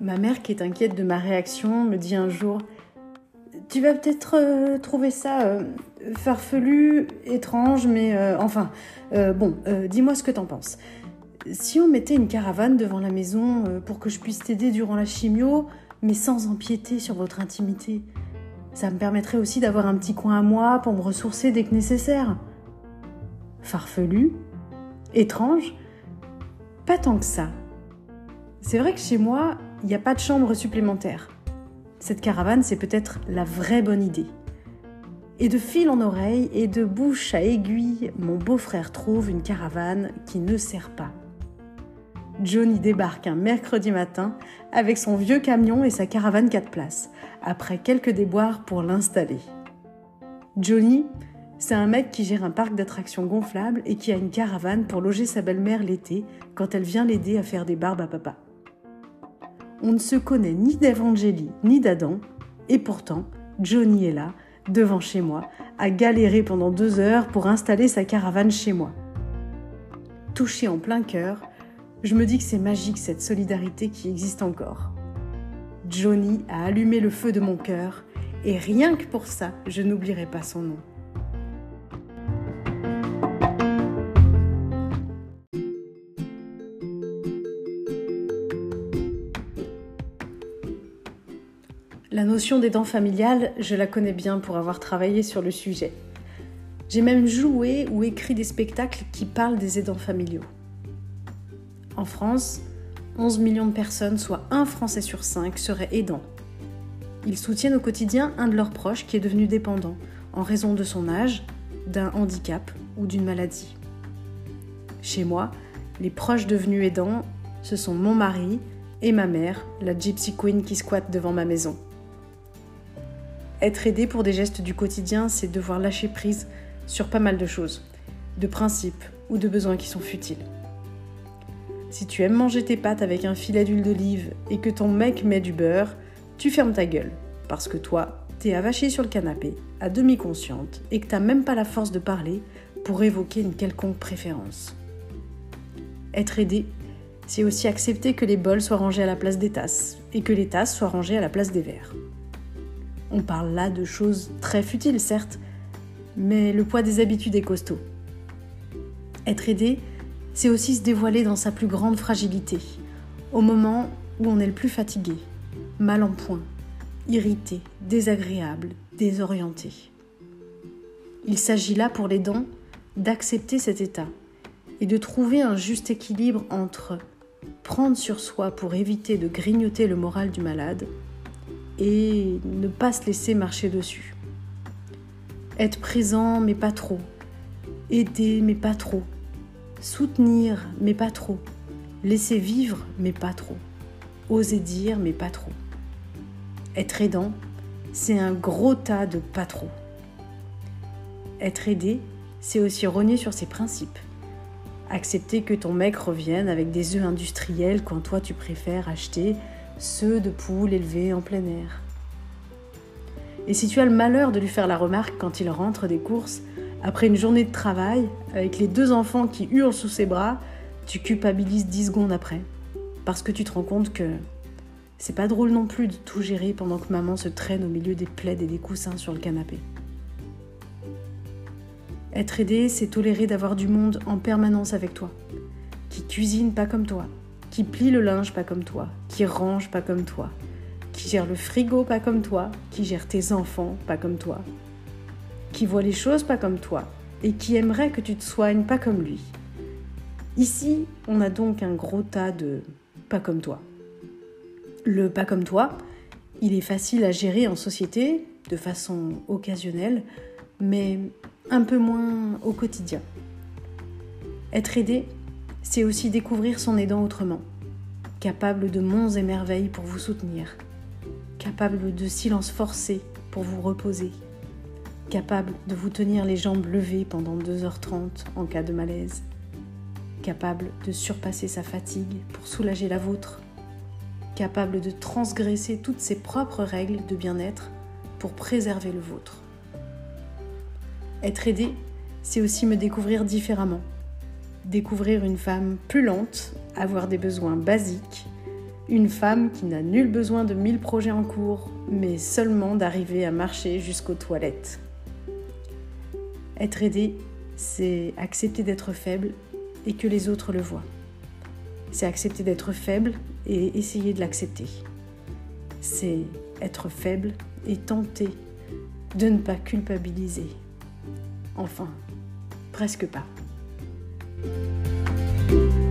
Ma mère, qui est inquiète de ma réaction, me dit un jour Tu vas peut-être euh, trouver ça euh, farfelu, étrange, mais euh, enfin, bon, dis-moi ce que t'en penses. Si on mettait une caravane devant la maison pour que je puisse t'aider durant la chimio, mais sans empiéter sur votre intimité, ça me permettrait aussi d'avoir un petit coin à moi pour me ressourcer dès que nécessaire. Farfelu Étrange Pas tant que ça. C'est vrai que chez moi, il n'y a pas de chambre supplémentaire. Cette caravane, c'est peut-être la vraie bonne idée. Et de fil en oreille et de bouche à aiguille, mon beau-frère trouve une caravane qui ne sert pas. Johnny débarque un mercredi matin avec son vieux camion et sa caravane 4 places, après quelques déboires pour l'installer. Johnny, c'est un mec qui gère un parc d'attractions gonflables et qui a une caravane pour loger sa belle-mère l'été quand elle vient l'aider à faire des barbes à papa on ne se connaît ni d'Evangélie ni d'Adam, et pourtant, Johnny est là, devant chez moi, à galérer pendant deux heures pour installer sa caravane chez moi. Touché en plein cœur, je me dis que c'est magique cette solidarité qui existe encore. Johnny a allumé le feu de mon cœur, et rien que pour ça, je n'oublierai pas son nom. La notion d'aidant familial, je la connais bien pour avoir travaillé sur le sujet. J'ai même joué ou écrit des spectacles qui parlent des aidants familiaux. En France, 11 millions de personnes, soit un Français sur cinq, seraient aidants. Ils soutiennent au quotidien un de leurs proches qui est devenu dépendant en raison de son âge, d'un handicap ou d'une maladie. Chez moi, les proches devenus aidants, ce sont mon mari et ma mère, la Gypsy Queen qui squatte devant ma maison. Être aidé pour des gestes du quotidien, c'est devoir lâcher prise sur pas mal de choses, de principes ou de besoins qui sont futiles. Si tu aimes manger tes pâtes avec un filet d'huile d'olive et que ton mec met du beurre, tu fermes ta gueule, parce que toi, t'es avaché sur le canapé, à demi consciente, et que t'as même pas la force de parler pour évoquer une quelconque préférence. Être aidé, c'est aussi accepter que les bols soient rangés à la place des tasses, et que les tasses soient rangées à la place des verres. On parle là de choses très futiles, certes, mais le poids des habitudes est costaud. Être aidé, c'est aussi se dévoiler dans sa plus grande fragilité, au moment où on est le plus fatigué, mal en point, irrité, désagréable, désorienté. Il s'agit là pour les dents d'accepter cet état et de trouver un juste équilibre entre prendre sur soi pour éviter de grignoter le moral du malade et ne pas se laisser marcher dessus. Être présent mais pas trop. Aider mais pas trop. Soutenir mais pas trop. Laisser vivre mais pas trop. Oser dire mais pas trop. Être aidant, c'est un gros tas de pas trop. Être aidé, c'est aussi rogner sur ses principes. Accepter que ton mec revienne avec des œufs industriels quand toi tu préfères acheter ceux de poules élevées en plein air. Et si tu as le malheur de lui faire la remarque quand il rentre des courses, après une journée de travail, avec les deux enfants qui hurlent sous ses bras, tu culpabilises 10 secondes après. Parce que tu te rends compte que c'est pas drôle non plus de tout gérer pendant que maman se traîne au milieu des plaids et des coussins sur le canapé. Être aidé, c'est tolérer d'avoir du monde en permanence avec toi, qui cuisine pas comme toi, qui plie le linge pas comme toi, qui range pas comme toi, qui gère le frigo pas comme toi, qui gère tes enfants pas comme toi, qui voit les choses pas comme toi et qui aimerait que tu te soignes pas comme lui. Ici, on a donc un gros tas de pas comme toi. Le pas comme toi, il est facile à gérer en société de façon occasionnelle, mais un peu moins au quotidien. Être aidé, c'est aussi découvrir son aidant autrement, capable de monts et merveilles pour vous soutenir, capable de silence forcé pour vous reposer, capable de vous tenir les jambes levées pendant 2h30 en cas de malaise, capable de surpasser sa fatigue pour soulager la vôtre, capable de transgresser toutes ses propres règles de bien-être pour préserver le vôtre. Être aidé, c'est aussi me découvrir différemment, découvrir une femme plus lente, avoir des besoins basiques, une femme qui n'a nul besoin de mille projets en cours, mais seulement d'arriver à marcher jusqu'aux toilettes. Être aidé, c'est accepter d'être faible et que les autres le voient. C'est accepter d'être faible et essayer de l'accepter. C'est être faible et tenter de ne pas culpabiliser. Enfin, presque pas. Música